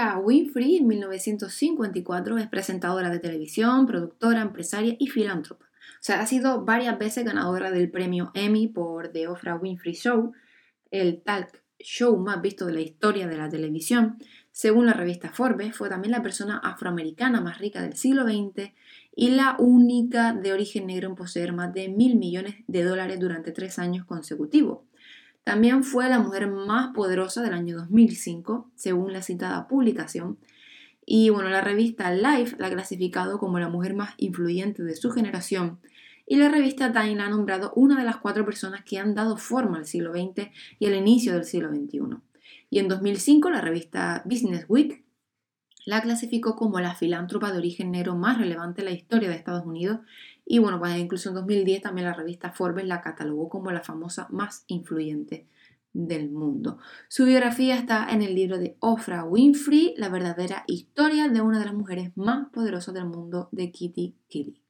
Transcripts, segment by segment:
Oprah Winfrey en 1954 es presentadora de televisión, productora, empresaria y filántropa. O sea, ha sido varias veces ganadora del premio Emmy por The Oprah Winfrey Show, el talk show más visto de la historia de la televisión. Según la revista Forbes, fue también la persona afroamericana más rica del siglo XX y la única de origen negro en poseer más de mil millones de dólares durante tres años consecutivos. También fue la mujer más poderosa del año 2005, según la citada publicación. Y bueno, la revista Life la ha clasificado como la mujer más influyente de su generación. Y la revista Time la ha nombrado una de las cuatro personas que han dado forma al siglo XX y al inicio del siglo XXI. Y en 2005 la revista Business Week la clasificó como la filántropa de origen negro más relevante en la historia de Estados Unidos y bueno, pues incluso en 2010 también la revista Forbes la catalogó como la famosa más influyente del mundo. Su biografía está en el libro de Oprah Winfrey, la verdadera historia de una de las mujeres más poderosas del mundo de Kitty Kelly.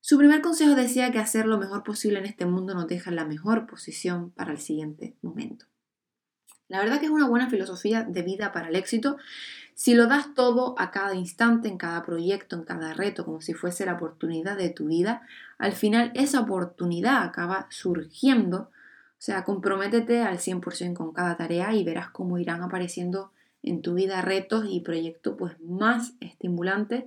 Su primer consejo decía que hacer lo mejor posible en este mundo nos deja la mejor posición para el siguiente momento. La verdad que es una buena filosofía de vida para el éxito si lo das todo a cada instante, en cada proyecto, en cada reto, como si fuese la oportunidad de tu vida, al final esa oportunidad acaba surgiendo. O sea, comprométete al 100% con cada tarea y verás cómo irán apareciendo en tu vida retos y proyectos pues más estimulantes.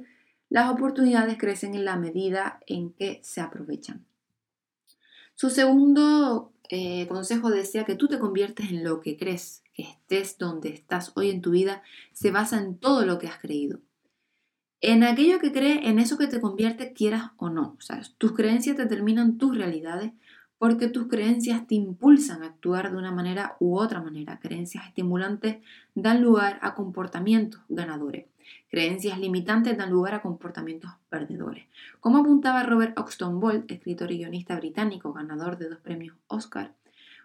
Las oportunidades crecen en la medida en que se aprovechan. Su segundo eh, consejo decía que tú te conviertes en lo que crees estés donde estás hoy en tu vida se basa en todo lo que has creído. En aquello que crees, en eso que te convierte, quieras o no. Tus creencias determinan tus realidades porque tus creencias te impulsan a actuar de una manera u otra manera. Creencias estimulantes dan lugar a comportamientos ganadores. Creencias limitantes dan lugar a comportamientos perdedores. Como apuntaba Robert Oxton Bolt, escritor y guionista británico, ganador de dos premios Oscar,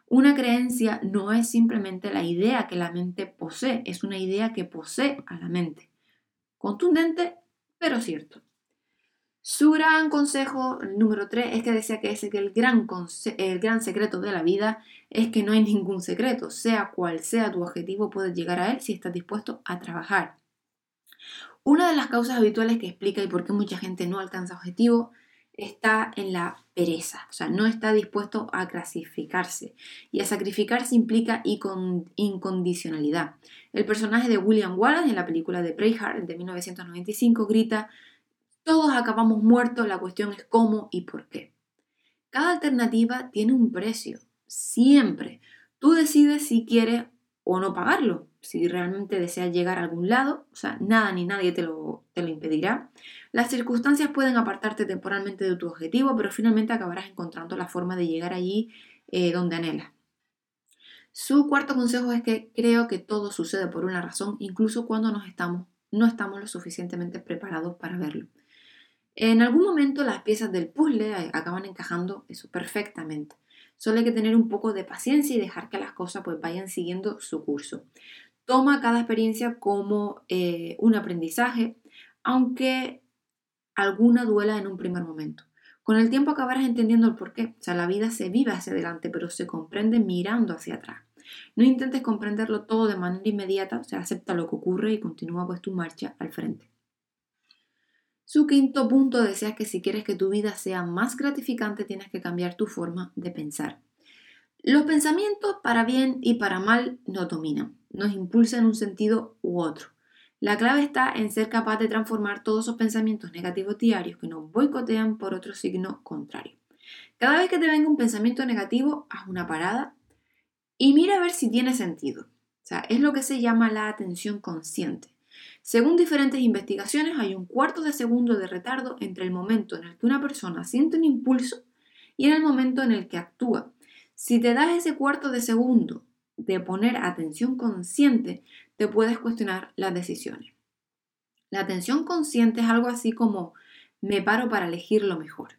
una creencia no es simplemente la idea que la mente posee, es una idea que posee a la mente. Contundente, pero cierto. Su gran consejo, número 3, es que decía que, ese, que el, gran el gran secreto de la vida es que no hay ningún secreto. Sea cual sea tu objetivo, puedes llegar a él si estás dispuesto a trabajar. Una de las causas habituales que explica y por qué mucha gente no alcanza objetivo está en la pereza, o sea, no está dispuesto a clasificarse. Y a sacrificarse implica incondicionalidad. El personaje de William Wallace en la película de Braveheart de 1995 grita, todos acabamos muertos, la cuestión es cómo y por qué. Cada alternativa tiene un precio, siempre. Tú decides si quieres o no pagarlo, si realmente deseas llegar a algún lado, o sea, nada ni nadie te lo, te lo impedirá. Las circunstancias pueden apartarte temporalmente de tu objetivo, pero finalmente acabarás encontrando la forma de llegar allí eh, donde anhelas. Su cuarto consejo es que creo que todo sucede por una razón, incluso cuando nos estamos, no estamos lo suficientemente preparados para verlo. En algún momento las piezas del puzzle acaban encajando eso perfectamente. Solo hay que tener un poco de paciencia y dejar que las cosas pues vayan siguiendo su curso. Toma cada experiencia como eh, un aprendizaje, aunque alguna duela en un primer momento. Con el tiempo acabarás entendiendo el porqué. O sea, la vida se vive hacia adelante, pero se comprende mirando hacia atrás. No intentes comprenderlo todo de manera inmediata, o sea, acepta lo que ocurre y continúa pues tu marcha al frente. Su quinto punto desea que si quieres que tu vida sea más gratificante, tienes que cambiar tu forma de pensar. Los pensamientos para bien y para mal nos dominan, nos impulsan en un sentido u otro. La clave está en ser capaz de transformar todos esos pensamientos negativos diarios que nos boicotean por otro signo contrario. Cada vez que te venga un pensamiento negativo, haz una parada y mira a ver si tiene sentido. O sea, es lo que se llama la atención consciente. Según diferentes investigaciones, hay un cuarto de segundo de retardo entre el momento en el que una persona siente un impulso y en el momento en el que actúa. Si te das ese cuarto de segundo de poner atención consciente, te puedes cuestionar las decisiones. La atención consciente es algo así como me paro para elegir lo mejor.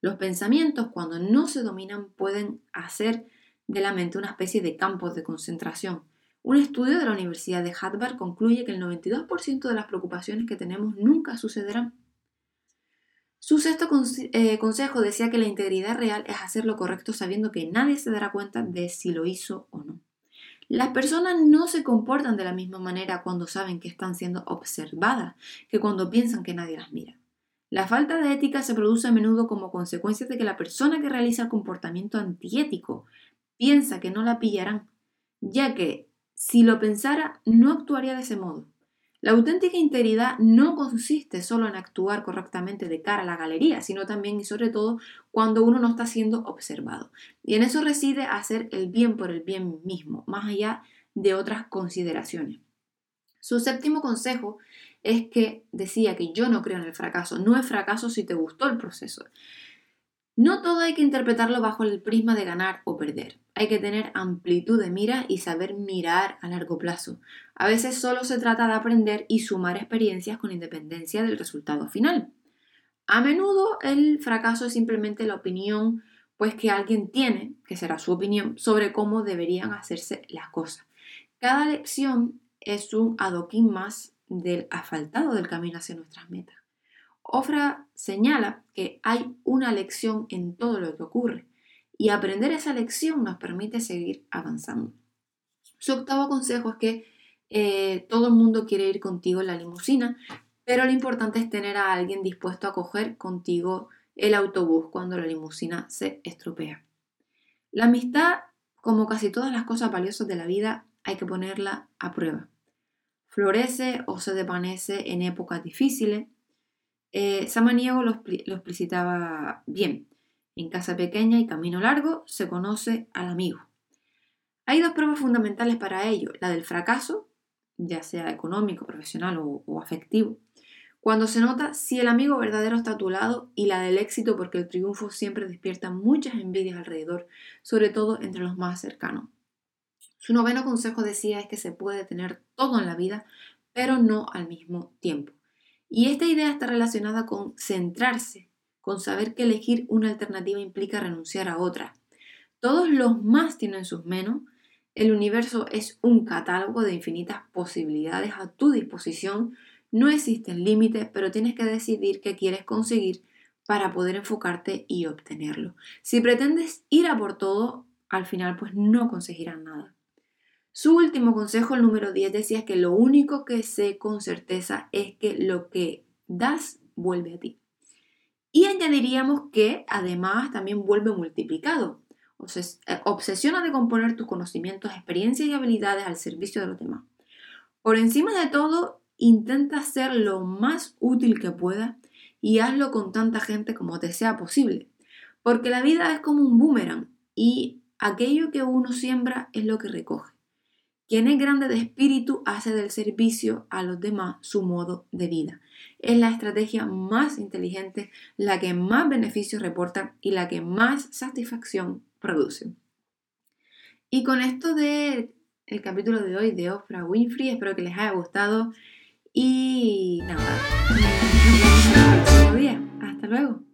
Los pensamientos, cuando no se dominan, pueden hacer de la mente una especie de campos de concentración. Un estudio de la Universidad de Harvard concluye que el 92% de las preocupaciones que tenemos nunca sucederán. Su sexto eh, consejo decía que la integridad real es hacer lo correcto sabiendo que nadie se dará cuenta de si lo hizo o no. Las personas no se comportan de la misma manera cuando saben que están siendo observadas que cuando piensan que nadie las mira. La falta de ética se produce a menudo como consecuencia de que la persona que realiza el comportamiento antiético piensa que no la pillarán, ya que si lo pensara no actuaría de ese modo. La auténtica integridad no consiste solo en actuar correctamente de cara a la galería, sino también y sobre todo cuando uno no está siendo observado. Y en eso reside hacer el bien por el bien mismo, más allá de otras consideraciones. Su séptimo consejo es que decía que yo no creo en el fracaso. No es fracaso si te gustó el proceso. No todo hay que interpretarlo bajo el prisma de ganar o perder. Hay que tener amplitud de mira y saber mirar a largo plazo. A veces solo se trata de aprender y sumar experiencias con independencia del resultado final. A menudo el fracaso es simplemente la opinión pues que alguien tiene, que será su opinión, sobre cómo deberían hacerse las cosas. Cada lección es un adoquín más del asfaltado del camino hacia nuestras metas. Ofra señala que hay una lección en todo lo que ocurre y aprender esa lección nos permite seguir avanzando. Su octavo consejo es que eh, todo el mundo quiere ir contigo en la limusina, pero lo importante es tener a alguien dispuesto a coger contigo el autobús cuando la limusina se estropea. La amistad, como casi todas las cosas valiosas de la vida, hay que ponerla a prueba florece o se desvanece en épocas difíciles. Eh, Samaniego lo, lo explicitaba bien. En casa pequeña y camino largo se conoce al amigo. Hay dos pruebas fundamentales para ello, la del fracaso, ya sea económico, profesional o, afectivo, cuando se nota si el amigo verdadero está a tu lado, y la del éxito porque el triunfo siempre despierta muchas envidias alrededor, sobre todo entre los más cercanos. Su noveno consejo decía es que se puede tener todo en la vida, pero no al mismo tiempo. Y esta idea está relacionada con centrarse, con saber que elegir una alternativa implica renunciar a otra. Todos los más tienen sus menos. El universo es un catálogo de infinitas posibilidades a tu disposición. No existen límites, pero tienes que decidir qué quieres conseguir para poder enfocarte y obtenerlo. Si pretendes ir a por todo, al final pues no conseguirás nada. Su último consejo, el número 10, decía que lo único que sé con certeza es que lo que das vuelve a ti. Y añadiríamos que además también vuelve multiplicado. Eh, obsesiona de componer tus conocimientos, experiencias y habilidades al servicio de los demás. Por encima de todo, intenta ser lo más útil que pueda y hazlo con tanta gente como te sea posible. Porque la vida es como un boomerang y aquello que uno siembra es lo que recoge. Quien es grande de espíritu hace del servicio a los demás su modo de vida. Es la estrategia más inteligente, la que más beneficios reporta y la que más satisfacción produce. Y con esto de el capítulo de hoy de Oprah Winfrey, espero que les haya gustado y nada, nos vemos. Hasta luego.